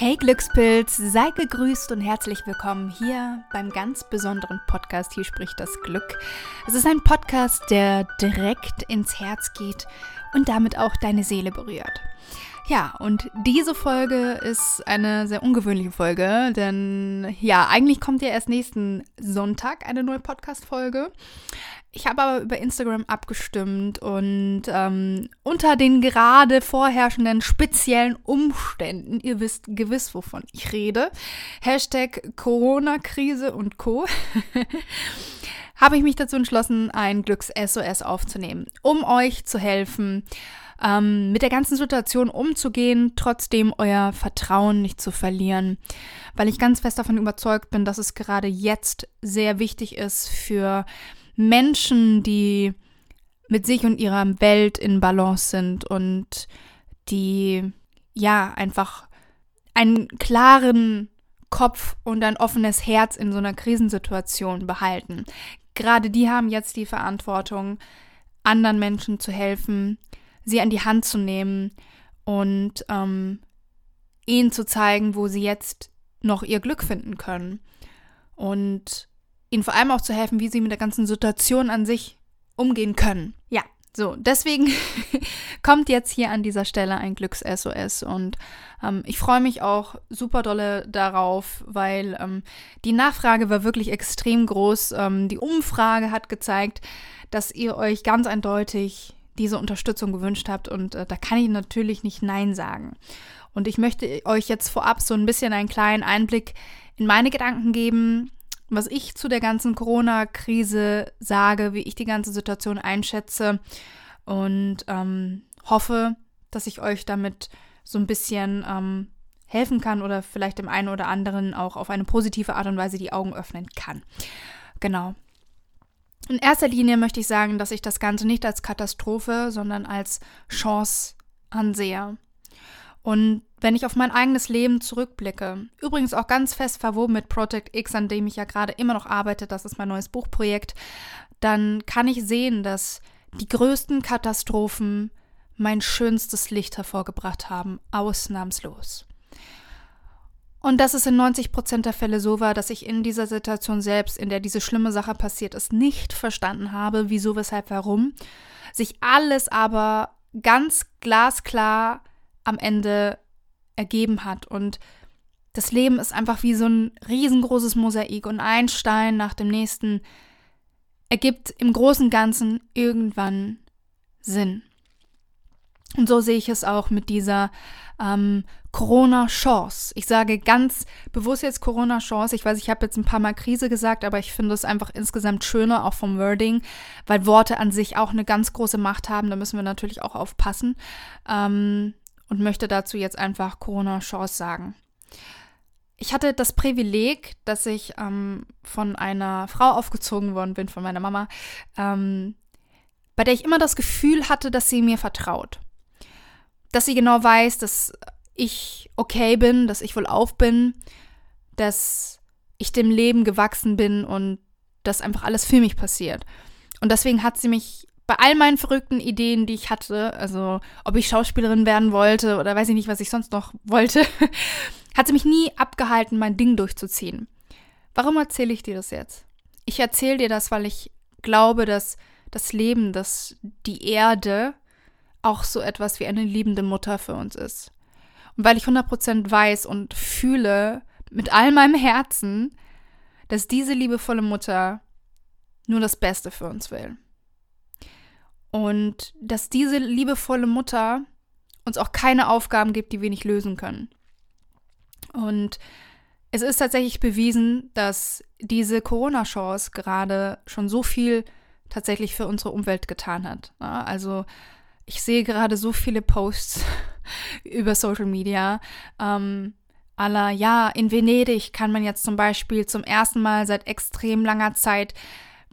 Hey Glückspilz, sei gegrüßt und herzlich willkommen hier beim ganz besonderen Podcast Hier spricht das Glück. Es ist ein Podcast, der direkt ins Herz geht und damit auch deine Seele berührt. Ja, und diese Folge ist eine sehr ungewöhnliche Folge, denn ja, eigentlich kommt ja erst nächsten Sonntag eine neue Podcast-Folge. Ich habe aber über Instagram abgestimmt und ähm, unter den gerade vorherrschenden speziellen Umständen, ihr wisst gewiss, wovon ich rede, Hashtag Corona-Krise und Co., habe ich mich dazu entschlossen, ein Glücks-SOS aufzunehmen, um euch zu helfen, ähm, mit der ganzen Situation umzugehen, trotzdem euer Vertrauen nicht zu verlieren. Weil ich ganz fest davon überzeugt bin, dass es gerade jetzt sehr wichtig ist für Menschen, die mit sich und ihrer Welt in Balance sind und die ja einfach einen klaren Kopf und ein offenes Herz in so einer Krisensituation behalten. Gerade die haben jetzt die Verantwortung, anderen Menschen zu helfen, sie an die Hand zu nehmen und ähm, ihnen zu zeigen, wo sie jetzt noch ihr Glück finden können. Und ihnen vor allem auch zu helfen, wie sie mit der ganzen Situation an sich umgehen können. Ja, so, deswegen kommt jetzt hier an dieser Stelle ein Glücks-SOS und ähm, ich freue mich auch super dolle darauf, weil ähm, die Nachfrage war wirklich extrem groß. Ähm, die Umfrage hat gezeigt, dass ihr euch ganz eindeutig diese Unterstützung gewünscht habt und äh, da kann ich natürlich nicht Nein sagen. Und ich möchte euch jetzt vorab so ein bisschen einen kleinen Einblick in meine Gedanken geben, was ich zu der ganzen Corona-Krise sage, wie ich die ganze Situation einschätze und ähm, hoffe, dass ich euch damit so ein bisschen ähm, helfen kann oder vielleicht dem einen oder anderen auch auf eine positive Art und Weise die Augen öffnen kann. Genau. In erster Linie möchte ich sagen, dass ich das Ganze nicht als Katastrophe, sondern als Chance ansehe. Und wenn ich auf mein eigenes Leben zurückblicke, übrigens auch ganz fest verwoben mit Project X, an dem ich ja gerade immer noch arbeite, das ist mein neues Buchprojekt, dann kann ich sehen, dass die größten Katastrophen mein schönstes Licht hervorgebracht haben, ausnahmslos. Und dass es in 90 Prozent der Fälle so war, dass ich in dieser Situation selbst, in der diese schlimme Sache passiert ist, nicht verstanden habe, wieso, weshalb, warum, sich alles aber ganz glasklar am Ende ergeben hat. Und das Leben ist einfach wie so ein riesengroßes Mosaik und ein Stein nach dem nächsten ergibt im großen Ganzen irgendwann Sinn. Und so sehe ich es auch mit dieser ähm, Corona-Chance. Ich sage ganz bewusst jetzt Corona-Chance. Ich weiß, ich habe jetzt ein paar Mal Krise gesagt, aber ich finde es einfach insgesamt schöner, auch vom Wording, weil Worte an sich auch eine ganz große Macht haben. Da müssen wir natürlich auch aufpassen. Ähm, und möchte dazu jetzt einfach Corona-Chance sagen. Ich hatte das Privileg, dass ich ähm, von einer Frau aufgezogen worden bin, von meiner Mama, ähm, bei der ich immer das Gefühl hatte, dass sie mir vertraut. Dass sie genau weiß, dass ich okay bin, dass ich wohl auf bin, dass ich dem Leben gewachsen bin und dass einfach alles für mich passiert. Und deswegen hat sie mich bei all meinen verrückten Ideen, die ich hatte, also ob ich Schauspielerin werden wollte oder weiß ich nicht, was ich sonst noch wollte, hat sie mich nie abgehalten, mein Ding durchzuziehen. Warum erzähle ich dir das jetzt? Ich erzähle dir das, weil ich glaube, dass das Leben, dass die Erde auch so etwas wie eine liebende Mutter für uns ist. Und weil ich 100% weiß und fühle mit all meinem Herzen, dass diese liebevolle Mutter nur das Beste für uns will. Und dass diese liebevolle Mutter uns auch keine Aufgaben gibt, die wir nicht lösen können. Und es ist tatsächlich bewiesen, dass diese Corona-Chance gerade schon so viel tatsächlich für unsere Umwelt getan hat. Also ich sehe gerade so viele Posts über Social Media. Ähm, aller, ja, in Venedig kann man jetzt zum Beispiel zum ersten Mal seit extrem langer Zeit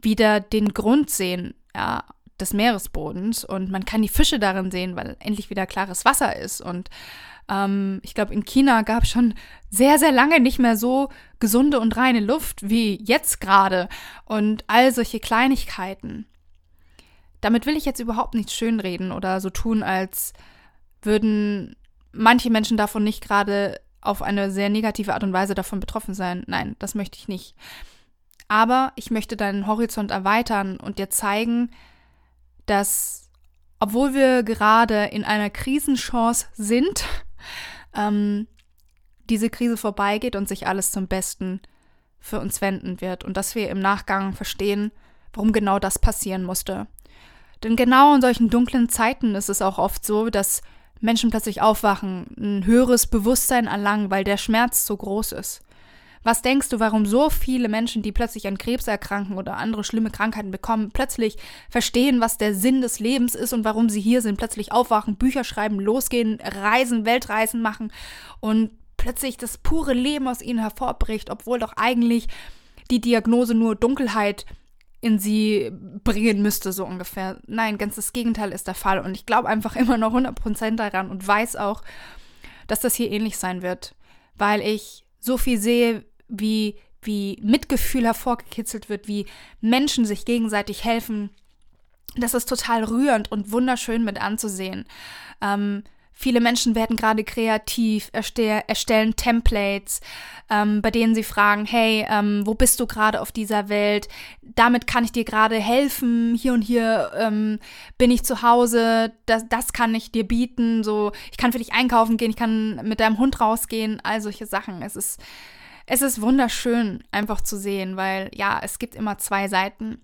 wieder den Grund sehen, ja, des Meeresbodens und man kann die Fische darin sehen, weil endlich wieder klares Wasser ist und ähm, ich glaube, in China gab es schon sehr, sehr lange nicht mehr so gesunde und reine Luft wie jetzt gerade und all solche Kleinigkeiten. Damit will ich jetzt überhaupt nicht schönreden oder so tun, als würden manche Menschen davon nicht gerade auf eine sehr negative Art und Weise davon betroffen sein. Nein, das möchte ich nicht. Aber ich möchte deinen Horizont erweitern und dir zeigen, dass obwohl wir gerade in einer Krisenchance sind, ähm, diese Krise vorbeigeht und sich alles zum Besten für uns wenden wird und dass wir im Nachgang verstehen, warum genau das passieren musste. Denn genau in solchen dunklen Zeiten ist es auch oft so, dass Menschen plötzlich aufwachen, ein höheres Bewusstsein erlangen, weil der Schmerz so groß ist. Was denkst du, warum so viele Menschen, die plötzlich an Krebs erkranken oder andere schlimme Krankheiten bekommen, plötzlich verstehen, was der Sinn des Lebens ist und warum sie hier sind, plötzlich aufwachen, Bücher schreiben, losgehen, reisen, Weltreisen machen und plötzlich das pure Leben aus ihnen hervorbricht, obwohl doch eigentlich die Diagnose nur Dunkelheit in sie bringen müsste, so ungefähr. Nein, ganz das Gegenteil ist der Fall. Und ich glaube einfach immer noch 100% daran und weiß auch, dass das hier ähnlich sein wird, weil ich so viel sehe, wie, wie Mitgefühl hervorgekitzelt wird, wie Menschen sich gegenseitig helfen. Das ist total rührend und wunderschön mit anzusehen. Ähm, Viele Menschen werden gerade kreativ, erstell, erstellen Templates, ähm, bei denen sie fragen, hey, ähm, wo bist du gerade auf dieser Welt? Damit kann ich dir gerade helfen. Hier und hier ähm, bin ich zu Hause. Das, das kann ich dir bieten. So, ich kann für dich einkaufen gehen. Ich kann mit deinem Hund rausgehen. All solche Sachen. Es ist, es ist wunderschön, einfach zu sehen, weil ja, es gibt immer zwei Seiten.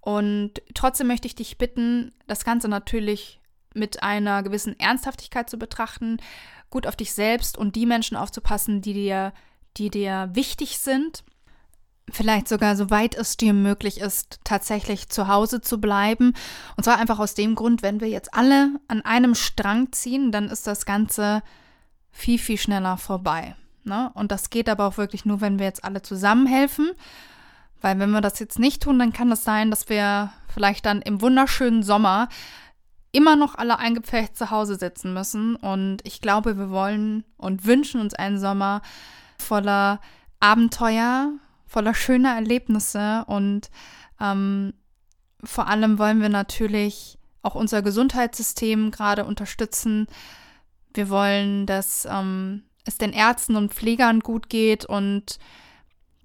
Und trotzdem möchte ich dich bitten, das Ganze natürlich mit einer gewissen Ernsthaftigkeit zu betrachten, gut auf dich selbst und die Menschen aufzupassen, die dir, die dir wichtig sind. Vielleicht sogar, soweit es dir möglich ist, tatsächlich zu Hause zu bleiben. Und zwar einfach aus dem Grund, wenn wir jetzt alle an einem Strang ziehen, dann ist das Ganze viel, viel schneller vorbei. Ne? Und das geht aber auch wirklich nur, wenn wir jetzt alle zusammenhelfen. Weil wenn wir das jetzt nicht tun, dann kann es sein, dass wir vielleicht dann im wunderschönen Sommer immer noch alle eingepfercht zu Hause sitzen müssen. Und ich glaube, wir wollen und wünschen uns einen Sommer voller Abenteuer, voller schöner Erlebnisse und ähm, vor allem wollen wir natürlich auch unser Gesundheitssystem gerade unterstützen. Wir wollen, dass ähm, es den Ärzten und Pflegern gut geht und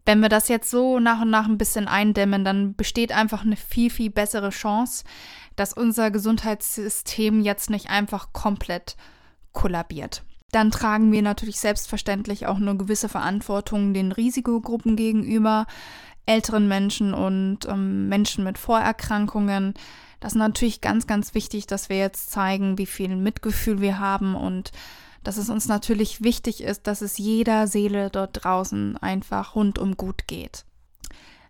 wenn wir das jetzt so nach und nach ein bisschen eindämmen, dann besteht einfach eine viel, viel bessere Chance, dass unser Gesundheitssystem jetzt nicht einfach komplett kollabiert. Dann tragen wir natürlich selbstverständlich auch eine gewisse Verantwortung den Risikogruppen gegenüber, älteren Menschen und ähm, Menschen mit Vorerkrankungen. Das ist natürlich ganz, ganz wichtig, dass wir jetzt zeigen, wie viel Mitgefühl wir haben und dass es uns natürlich wichtig ist, dass es jeder Seele dort draußen einfach rundum gut geht.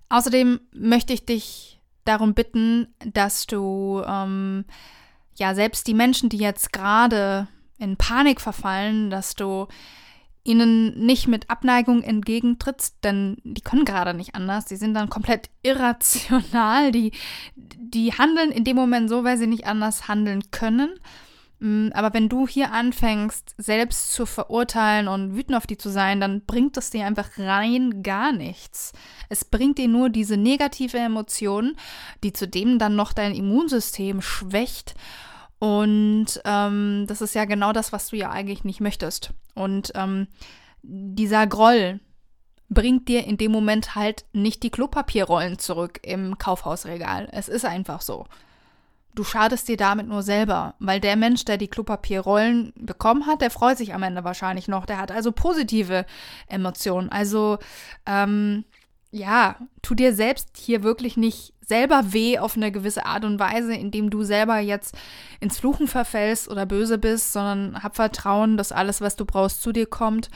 Außerdem möchte ich dich darum bitten, dass du ähm, ja selbst die Menschen, die jetzt gerade in Panik verfallen, dass du ihnen nicht mit Abneigung entgegentrittst, denn die können gerade nicht anders. Die sind dann komplett irrational. Die, die handeln in dem Moment so, weil sie nicht anders handeln können. Mm, aber wenn du hier anfängst, selbst zu verurteilen und wütend auf die zu sein, dann bringt es dir einfach rein gar nichts. Es bringt dir nur diese negative Emotion, die zudem dann noch dein Immunsystem schwächt. Und ähm, das ist ja genau das, was du ja eigentlich nicht möchtest. Und ähm, dieser Groll bringt dir in dem Moment halt nicht die Klopapierrollen zurück im Kaufhausregal. Es ist einfach so. Du schadest dir damit nur selber, weil der Mensch, der die Klopapierrollen bekommen hat, der freut sich am Ende wahrscheinlich noch. Der hat also positive Emotionen. Also, ähm, ja, tu dir selbst hier wirklich nicht selber weh auf eine gewisse Art und Weise, indem du selber jetzt ins Fluchen verfällst oder böse bist, sondern hab Vertrauen, dass alles, was du brauchst, zu dir kommt.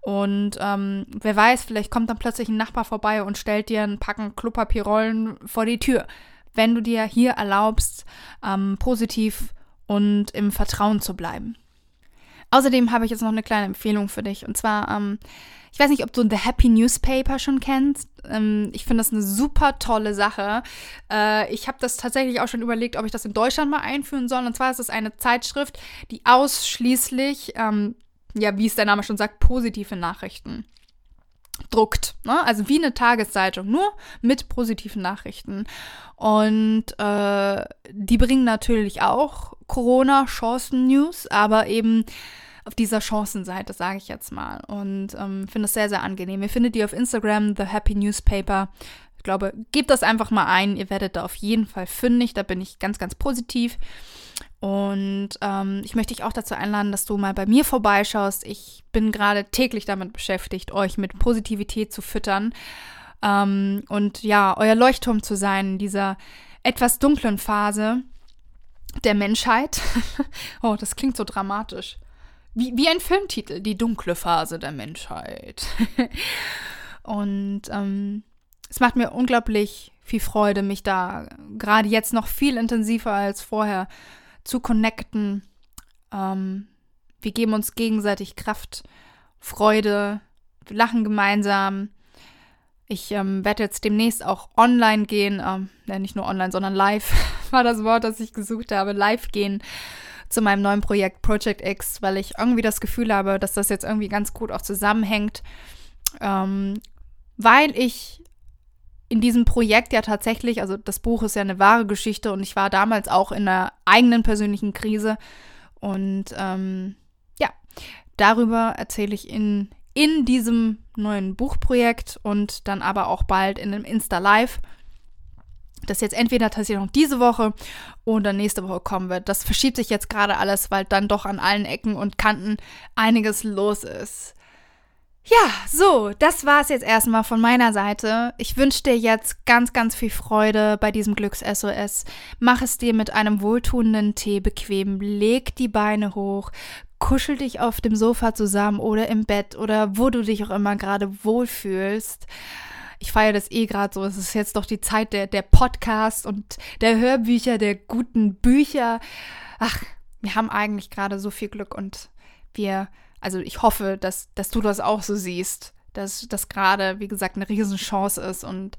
Und ähm, wer weiß, vielleicht kommt dann plötzlich ein Nachbar vorbei und stellt dir ein Packen Klopapierrollen vor die Tür wenn du dir hier erlaubst, ähm, positiv und im Vertrauen zu bleiben. Außerdem habe ich jetzt noch eine kleine Empfehlung für dich. Und zwar, ähm, ich weiß nicht, ob du The Happy Newspaper schon kennst. Ähm, ich finde das eine super tolle Sache. Äh, ich habe das tatsächlich auch schon überlegt, ob ich das in Deutschland mal einführen soll. Und zwar ist es eine Zeitschrift, die ausschließlich, ähm, ja, wie es der Name schon sagt, positive Nachrichten druckt. Ne? Also wie eine Tageszeitung, nur mit positiven Nachrichten. Und äh, die bringen natürlich auch Corona-Chancen-News, aber eben auf dieser Chancenseite, sage ich jetzt mal. Und ähm, finde es sehr, sehr angenehm. Ihr findet die auf Instagram, The Happy Newspaper. Ich glaube, gebt das einfach mal ein. Ihr werdet da auf jeden Fall fündig. Da bin ich ganz, ganz positiv. Und ähm, ich möchte dich auch dazu einladen, dass du mal bei mir vorbeischaust. Ich bin gerade täglich damit beschäftigt, euch mit Positivität zu füttern. Ähm, und ja, euer Leuchtturm zu sein in dieser etwas dunklen Phase der Menschheit. oh, das klingt so dramatisch. Wie, wie ein Filmtitel, die dunkle Phase der Menschheit. und ähm, es macht mir unglaublich viel Freude, mich da gerade jetzt noch viel intensiver als vorher zu connecten. Ähm, wir geben uns gegenseitig Kraft, Freude, wir lachen gemeinsam. Ich ähm, werde jetzt demnächst auch online gehen, ähm, nicht nur online, sondern live war das Wort, das ich gesucht habe, live gehen zu meinem neuen Projekt Project X, weil ich irgendwie das Gefühl habe, dass das jetzt irgendwie ganz gut auch zusammenhängt, ähm, weil ich in diesem Projekt ja tatsächlich, also das Buch ist ja eine wahre Geschichte und ich war damals auch in einer eigenen persönlichen Krise und ähm, ja, darüber erzähle ich in, in diesem neuen Buchprojekt und dann aber auch bald in einem Insta-Live das jetzt entweder tatsächlich noch diese Woche oder nächste Woche kommen wird. Das verschiebt sich jetzt gerade alles, weil dann doch an allen Ecken und Kanten einiges los ist. Ja, so, das war es jetzt erstmal von meiner Seite. Ich wünsche dir jetzt ganz, ganz viel Freude bei diesem Glücks-SOS. Mach es dir mit einem wohltuenden Tee bequem, leg die Beine hoch, kuschel dich auf dem Sofa zusammen oder im Bett oder wo du dich auch immer gerade wohlfühlst ich feiere das eh gerade so. Es ist jetzt doch die Zeit der, der Podcasts und der Hörbücher, der guten Bücher. Ach, wir haben eigentlich gerade so viel Glück und wir, also ich hoffe, dass, dass du das auch so siehst, dass das gerade, wie gesagt, eine Riesenchance ist und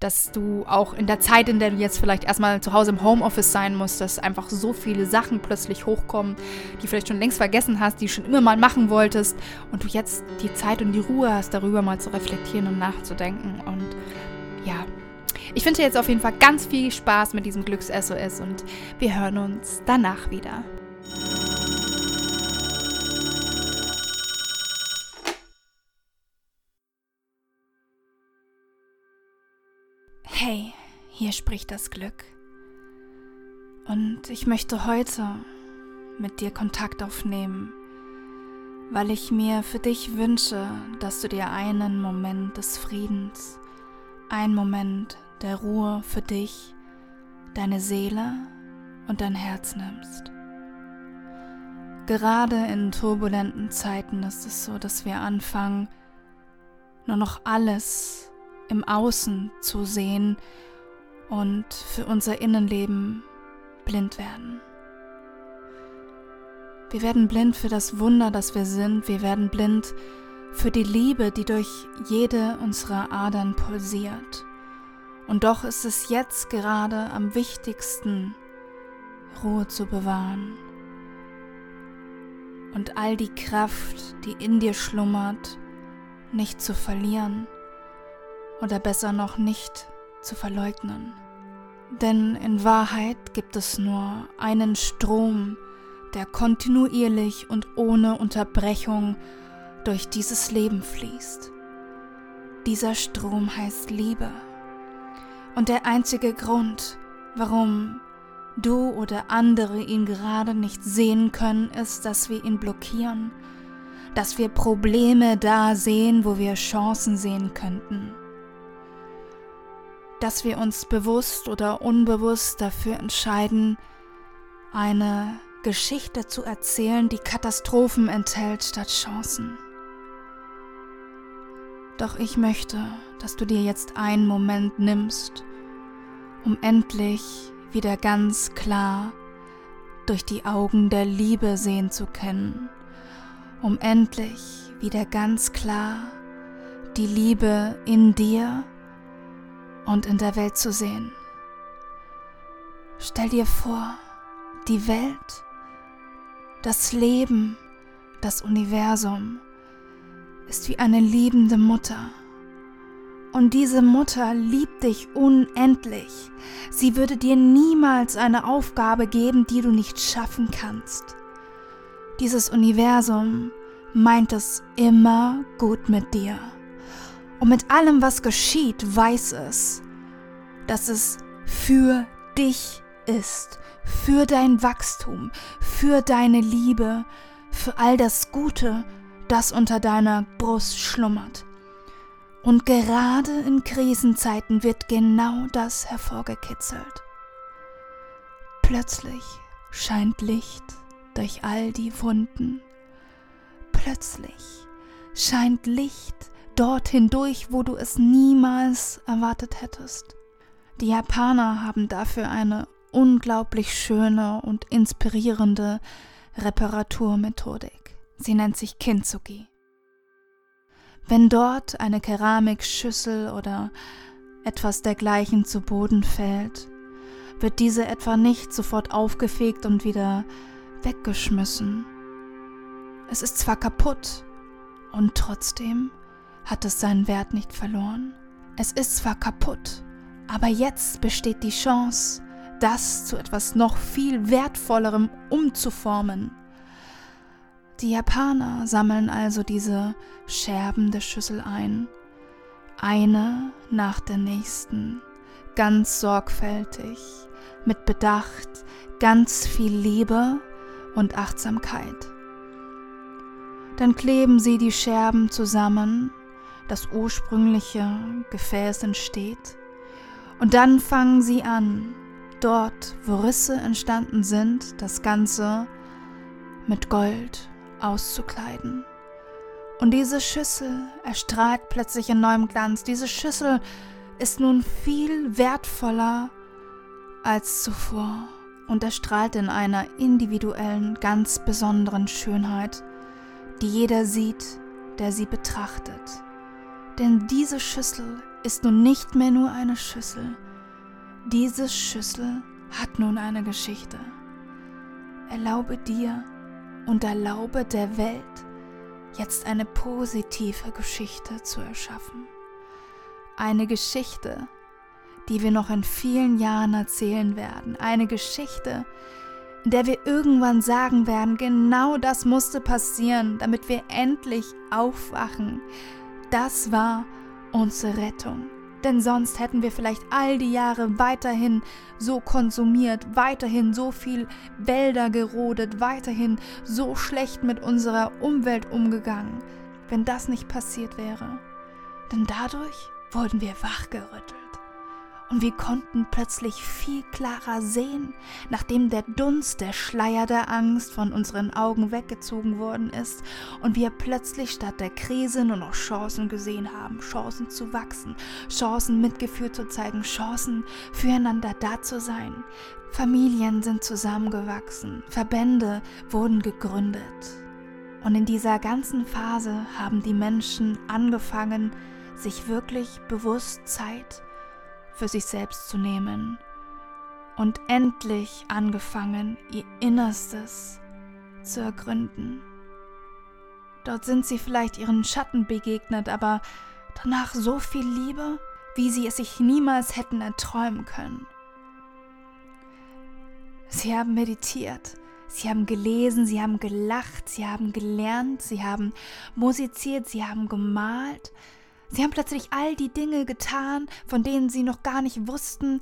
dass du auch in der Zeit, in der du jetzt vielleicht erstmal zu Hause im Homeoffice sein musst, dass einfach so viele Sachen plötzlich hochkommen, die vielleicht schon längst vergessen hast, die du schon immer mal machen wolltest und du jetzt die Zeit und die Ruhe hast, darüber mal zu reflektieren und nachzudenken. Und ja, ich wünsche dir jetzt auf jeden Fall ganz viel Spaß mit diesem Glücks-SOS und wir hören uns danach wieder. Hier spricht das Glück. Und ich möchte heute mit dir Kontakt aufnehmen, weil ich mir für dich wünsche, dass du dir einen Moment des Friedens, einen Moment der Ruhe für dich, deine Seele und dein Herz nimmst. Gerade in turbulenten Zeiten ist es so, dass wir anfangen, nur noch alles im Außen zu sehen und für unser Innenleben blind werden. Wir werden blind für das Wunder, das wir sind. Wir werden blind für die Liebe, die durch jede unserer Adern pulsiert. Und doch ist es jetzt gerade am wichtigsten, Ruhe zu bewahren und all die Kraft, die in dir schlummert, nicht zu verlieren oder besser noch nicht zu verleugnen. Denn in Wahrheit gibt es nur einen Strom, der kontinuierlich und ohne Unterbrechung durch dieses Leben fließt. Dieser Strom heißt Liebe. Und der einzige Grund, warum du oder andere ihn gerade nicht sehen können, ist, dass wir ihn blockieren, dass wir Probleme da sehen, wo wir Chancen sehen könnten dass wir uns bewusst oder unbewusst dafür entscheiden, eine Geschichte zu erzählen, die Katastrophen enthält statt Chancen. Doch ich möchte, dass du dir jetzt einen Moment nimmst, um endlich wieder ganz klar durch die Augen der Liebe sehen zu können, um endlich wieder ganz klar die Liebe in dir und in der Welt zu sehen. Stell dir vor, die Welt, das Leben, das Universum ist wie eine liebende Mutter. Und diese Mutter liebt dich unendlich. Sie würde dir niemals eine Aufgabe geben, die du nicht schaffen kannst. Dieses Universum meint es immer gut mit dir. Und mit allem, was geschieht, weiß es, dass es für dich ist, für dein Wachstum, für deine Liebe, für all das Gute, das unter deiner Brust schlummert. Und gerade in Krisenzeiten wird genau das hervorgekitzelt. Plötzlich scheint Licht durch all die Wunden. Plötzlich scheint Licht dort hindurch, wo du es niemals erwartet hättest. Die Japaner haben dafür eine unglaublich schöne und inspirierende Reparaturmethodik. Sie nennt sich Kintsugi. Wenn dort eine Keramikschüssel oder etwas dergleichen zu Boden fällt, wird diese etwa nicht sofort aufgefegt und wieder weggeschmissen. Es ist zwar kaputt und trotzdem hat es seinen Wert nicht verloren. Es ist zwar kaputt, aber jetzt besteht die Chance, das zu etwas noch viel wertvollerem umzuformen. Die Japaner sammeln also diese Scherben der Schüssel ein, eine nach der nächsten, ganz sorgfältig, mit Bedacht, ganz viel Liebe und Achtsamkeit. Dann kleben sie die Scherben zusammen, das ursprüngliche Gefäß entsteht, und dann fangen sie an, dort, wo Risse entstanden sind, das Ganze mit Gold auszukleiden. Und diese Schüssel erstrahlt plötzlich in neuem Glanz. Diese Schüssel ist nun viel wertvoller als zuvor und erstrahlt in einer individuellen, ganz besonderen Schönheit, die jeder sieht, der sie betrachtet. Denn diese Schüssel ist nun nicht mehr nur eine Schüssel. Diese Schüssel hat nun eine Geschichte. Erlaube dir und erlaube der Welt, jetzt eine positive Geschichte zu erschaffen. Eine Geschichte, die wir noch in vielen Jahren erzählen werden. Eine Geschichte, in der wir irgendwann sagen werden, genau das musste passieren, damit wir endlich aufwachen. Das war unsere Rettung. Denn sonst hätten wir vielleicht all die Jahre weiterhin so konsumiert, weiterhin so viel Wälder gerodet, weiterhin so schlecht mit unserer Umwelt umgegangen, wenn das nicht passiert wäre. Denn dadurch wurden wir wachgerüttelt und wir konnten plötzlich viel klarer sehen, nachdem der Dunst, der Schleier der Angst von unseren Augen weggezogen worden ist und wir plötzlich statt der Krise nur noch Chancen gesehen haben, Chancen zu wachsen, Chancen Mitgefühl zu zeigen, Chancen füreinander da zu sein. Familien sind zusammengewachsen, Verbände wurden gegründet. Und in dieser ganzen Phase haben die Menschen angefangen, sich wirklich bewusst Zeit für sich selbst zu nehmen und endlich angefangen, ihr Innerstes zu ergründen. Dort sind sie vielleicht ihren Schatten begegnet, aber danach so viel Liebe, wie sie es sich niemals hätten erträumen können. Sie haben meditiert, sie haben gelesen, sie haben gelacht, sie haben gelernt, sie haben musiziert, sie haben gemalt, Sie haben plötzlich all die Dinge getan, von denen sie noch gar nicht wussten,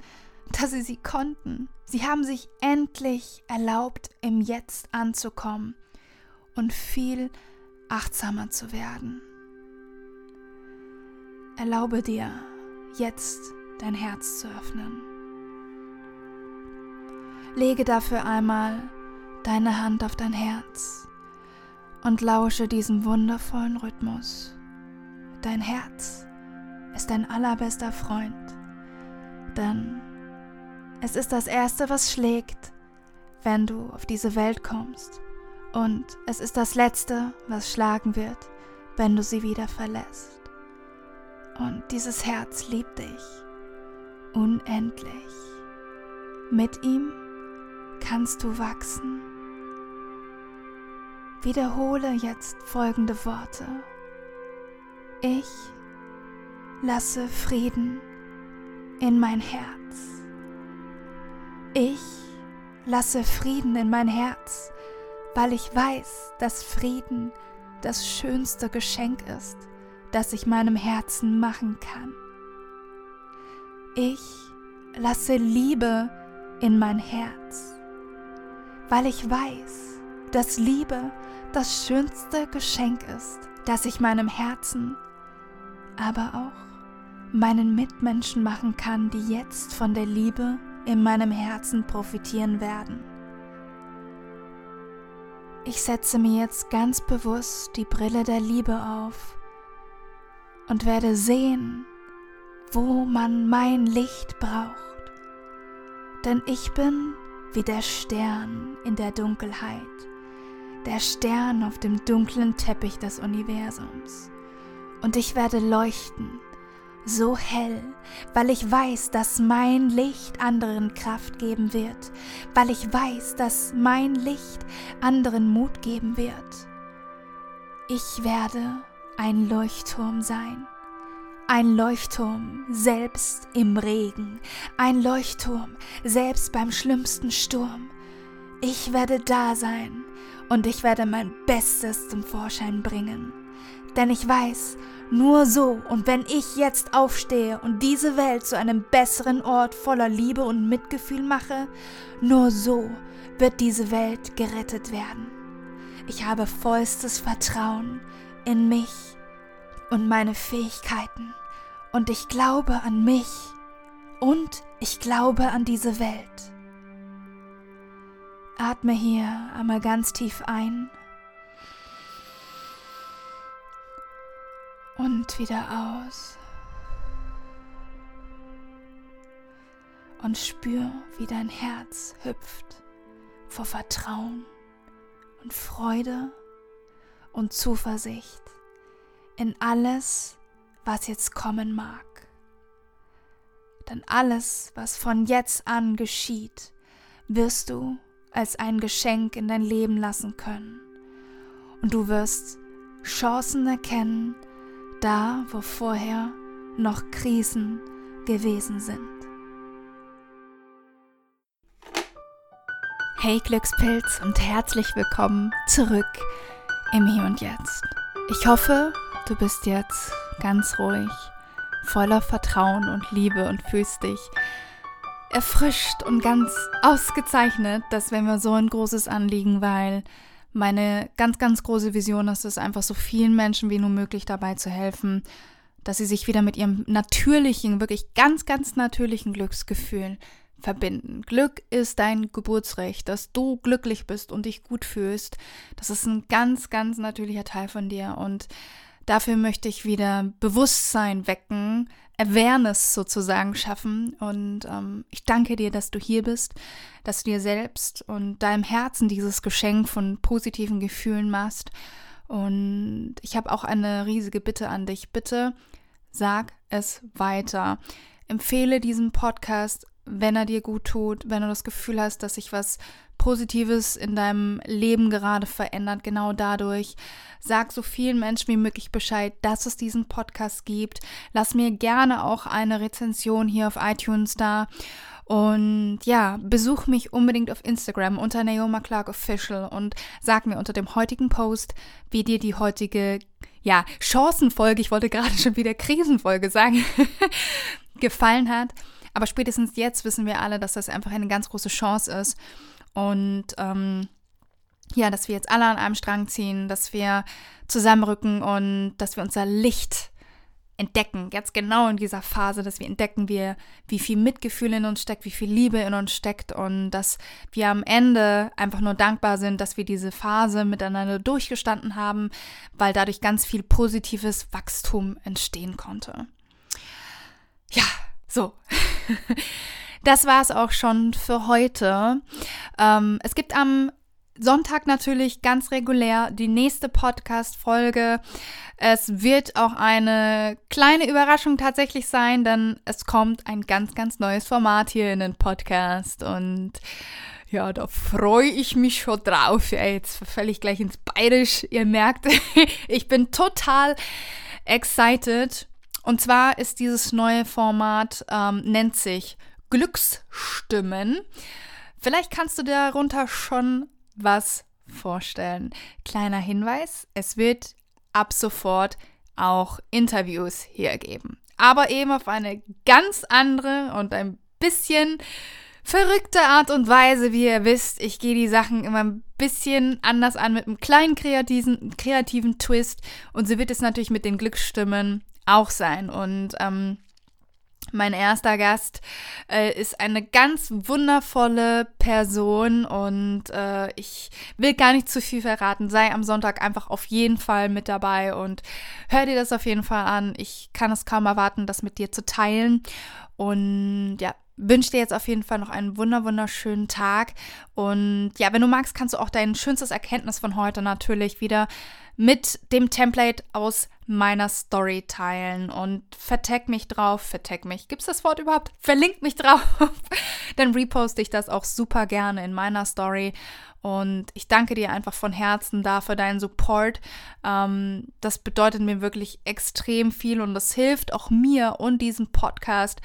dass sie sie konnten. Sie haben sich endlich erlaubt, im Jetzt anzukommen und viel achtsamer zu werden. Erlaube dir, jetzt dein Herz zu öffnen. Lege dafür einmal deine Hand auf dein Herz und lausche diesem wundervollen Rhythmus. Dein Herz ist dein allerbester Freund, denn es ist das Erste, was schlägt, wenn du auf diese Welt kommst, und es ist das Letzte, was schlagen wird, wenn du sie wieder verlässt. Und dieses Herz liebt dich unendlich. Mit ihm kannst du wachsen. Wiederhole jetzt folgende Worte. Ich lasse Frieden in mein Herz. Ich lasse Frieden in mein Herz, weil ich weiß, dass Frieden das schönste Geschenk ist, das ich meinem Herzen machen kann. Ich lasse Liebe in mein Herz, weil ich weiß, dass Liebe das schönste Geschenk ist, das ich meinem Herzen, aber auch meinen Mitmenschen machen kann, die jetzt von der Liebe in meinem Herzen profitieren werden. Ich setze mir jetzt ganz bewusst die Brille der Liebe auf und werde sehen, wo man mein Licht braucht. Denn ich bin wie der Stern in der Dunkelheit, der Stern auf dem dunklen Teppich des Universums. Und ich werde leuchten so hell, weil ich weiß, dass mein Licht anderen Kraft geben wird, weil ich weiß, dass mein Licht anderen Mut geben wird. Ich werde ein Leuchtturm sein, ein Leuchtturm selbst im Regen, ein Leuchtturm selbst beim schlimmsten Sturm. Ich werde da sein und ich werde mein Bestes zum Vorschein bringen, denn ich weiß, nur so und wenn ich jetzt aufstehe und diese Welt zu einem besseren Ort voller Liebe und Mitgefühl mache, nur so wird diese Welt gerettet werden. Ich habe vollstes Vertrauen in mich und meine Fähigkeiten und ich glaube an mich und ich glaube an diese Welt. Atme hier einmal ganz tief ein und wieder aus. Und spür, wie dein Herz hüpft vor Vertrauen und Freude und Zuversicht in alles, was jetzt kommen mag. Denn alles, was von jetzt an geschieht, wirst du als ein Geschenk in dein Leben lassen können. Und du wirst Chancen erkennen, da wo vorher noch Krisen gewesen sind. Hey Glückspilz und herzlich willkommen zurück im Hier und Jetzt. Ich hoffe, du bist jetzt ganz ruhig, voller Vertrauen und Liebe und fühlst dich erfrischt und ganz ausgezeichnet. Das wäre mir so ein großes Anliegen, weil meine ganz, ganz große Vision ist es, einfach so vielen Menschen wie nur möglich dabei zu helfen, dass sie sich wieder mit ihrem natürlichen, wirklich ganz, ganz natürlichen Glücksgefühl verbinden. Glück ist dein Geburtsrecht, dass du glücklich bist und dich gut fühlst. Das ist ein ganz, ganz natürlicher Teil von dir und dafür möchte ich wieder Bewusstsein wecken, Awareness sozusagen schaffen. Und ähm, ich danke dir, dass du hier bist, dass du dir selbst und deinem Herzen dieses Geschenk von positiven Gefühlen machst. Und ich habe auch eine riesige Bitte an dich. Bitte sag es weiter. Empfehle diesen Podcast, wenn er dir gut tut, wenn du das Gefühl hast, dass sich was Positives in deinem Leben gerade verändert, genau dadurch. Sag so vielen Menschen wie möglich Bescheid, dass es diesen Podcast gibt. Lass mir gerne auch eine Rezension hier auf iTunes da. Und ja, besuch mich unbedingt auf Instagram unter Naoma Clark Official und sag mir unter dem heutigen Post, wie dir die heutige, ja, Chancenfolge, ich wollte gerade schon wieder Krisenfolge sagen, gefallen hat. Aber spätestens jetzt wissen wir alle, dass das einfach eine ganz große Chance ist und ähm, ja, dass wir jetzt alle an einem Strang ziehen, dass wir zusammenrücken und dass wir unser Licht entdecken, jetzt genau in dieser Phase, dass wir entdecken, wie, wie viel Mitgefühl in uns steckt, wie viel Liebe in uns steckt und dass wir am Ende einfach nur dankbar sind, dass wir diese Phase miteinander durchgestanden haben, weil dadurch ganz viel positives Wachstum entstehen konnte. Ja, so. Das war es auch schon für heute. Ähm, es gibt am Sonntag natürlich ganz regulär die nächste Podcast-Folge. Es wird auch eine kleine Überraschung tatsächlich sein, denn es kommt ein ganz, ganz neues Format hier in den Podcast und ja, da freue ich mich schon drauf. Ja, jetzt verfälle ich gleich ins Bayerisch. Ihr merkt, ich bin total excited. Und zwar ist dieses neue Format, ähm, nennt sich Glücksstimmen. Vielleicht kannst du darunter schon was vorstellen. Kleiner Hinweis, es wird ab sofort auch Interviews hier geben. Aber eben auf eine ganz andere und ein bisschen verrückte Art und Weise, wie ihr wisst. Ich gehe die Sachen immer ein bisschen anders an mit einem kleinen kreativen, kreativen Twist. Und so wird es natürlich mit den Glücksstimmen auch sein. Und ähm, mein erster Gast äh, ist eine ganz wundervolle Person und äh, ich will gar nicht zu viel verraten. Sei am Sonntag einfach auf jeden Fall mit dabei und hör dir das auf jeden Fall an. Ich kann es kaum erwarten, das mit dir zu teilen. Und ja, wünsche dir jetzt auf jeden Fall noch einen wunder wunderschönen Tag. Und ja, wenn du magst, kannst du auch dein schönstes Erkenntnis von heute natürlich wieder mit dem Template aus meiner Story teilen und vertag mich drauf, vertag mich. Gibt es das Wort überhaupt? Verlink mich drauf. Dann reposte ich das auch super gerne in meiner Story. Und ich danke dir einfach von Herzen dafür deinen Support. Ähm, das bedeutet mir wirklich extrem viel und das hilft auch mir und diesem Podcast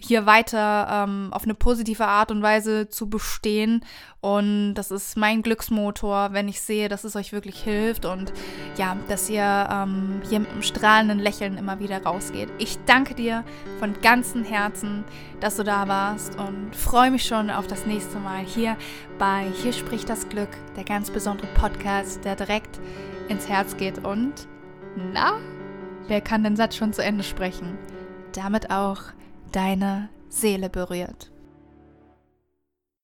hier weiter ähm, auf eine positive Art und Weise zu bestehen. Und das ist mein Glücksmotor, wenn ich sehe, dass es euch wirklich hilft und ja, dass ihr ähm, hier mit einem strahlenden Lächeln immer wieder rausgeht. Ich danke dir von ganzem Herzen, dass du da warst und freue mich schon auf das nächste Mal hier bei Hier spricht das Glück, der ganz besondere Podcast, der direkt ins Herz geht. Und na, wer kann den Satz schon zu Ende sprechen? Damit auch deine Seele berührt.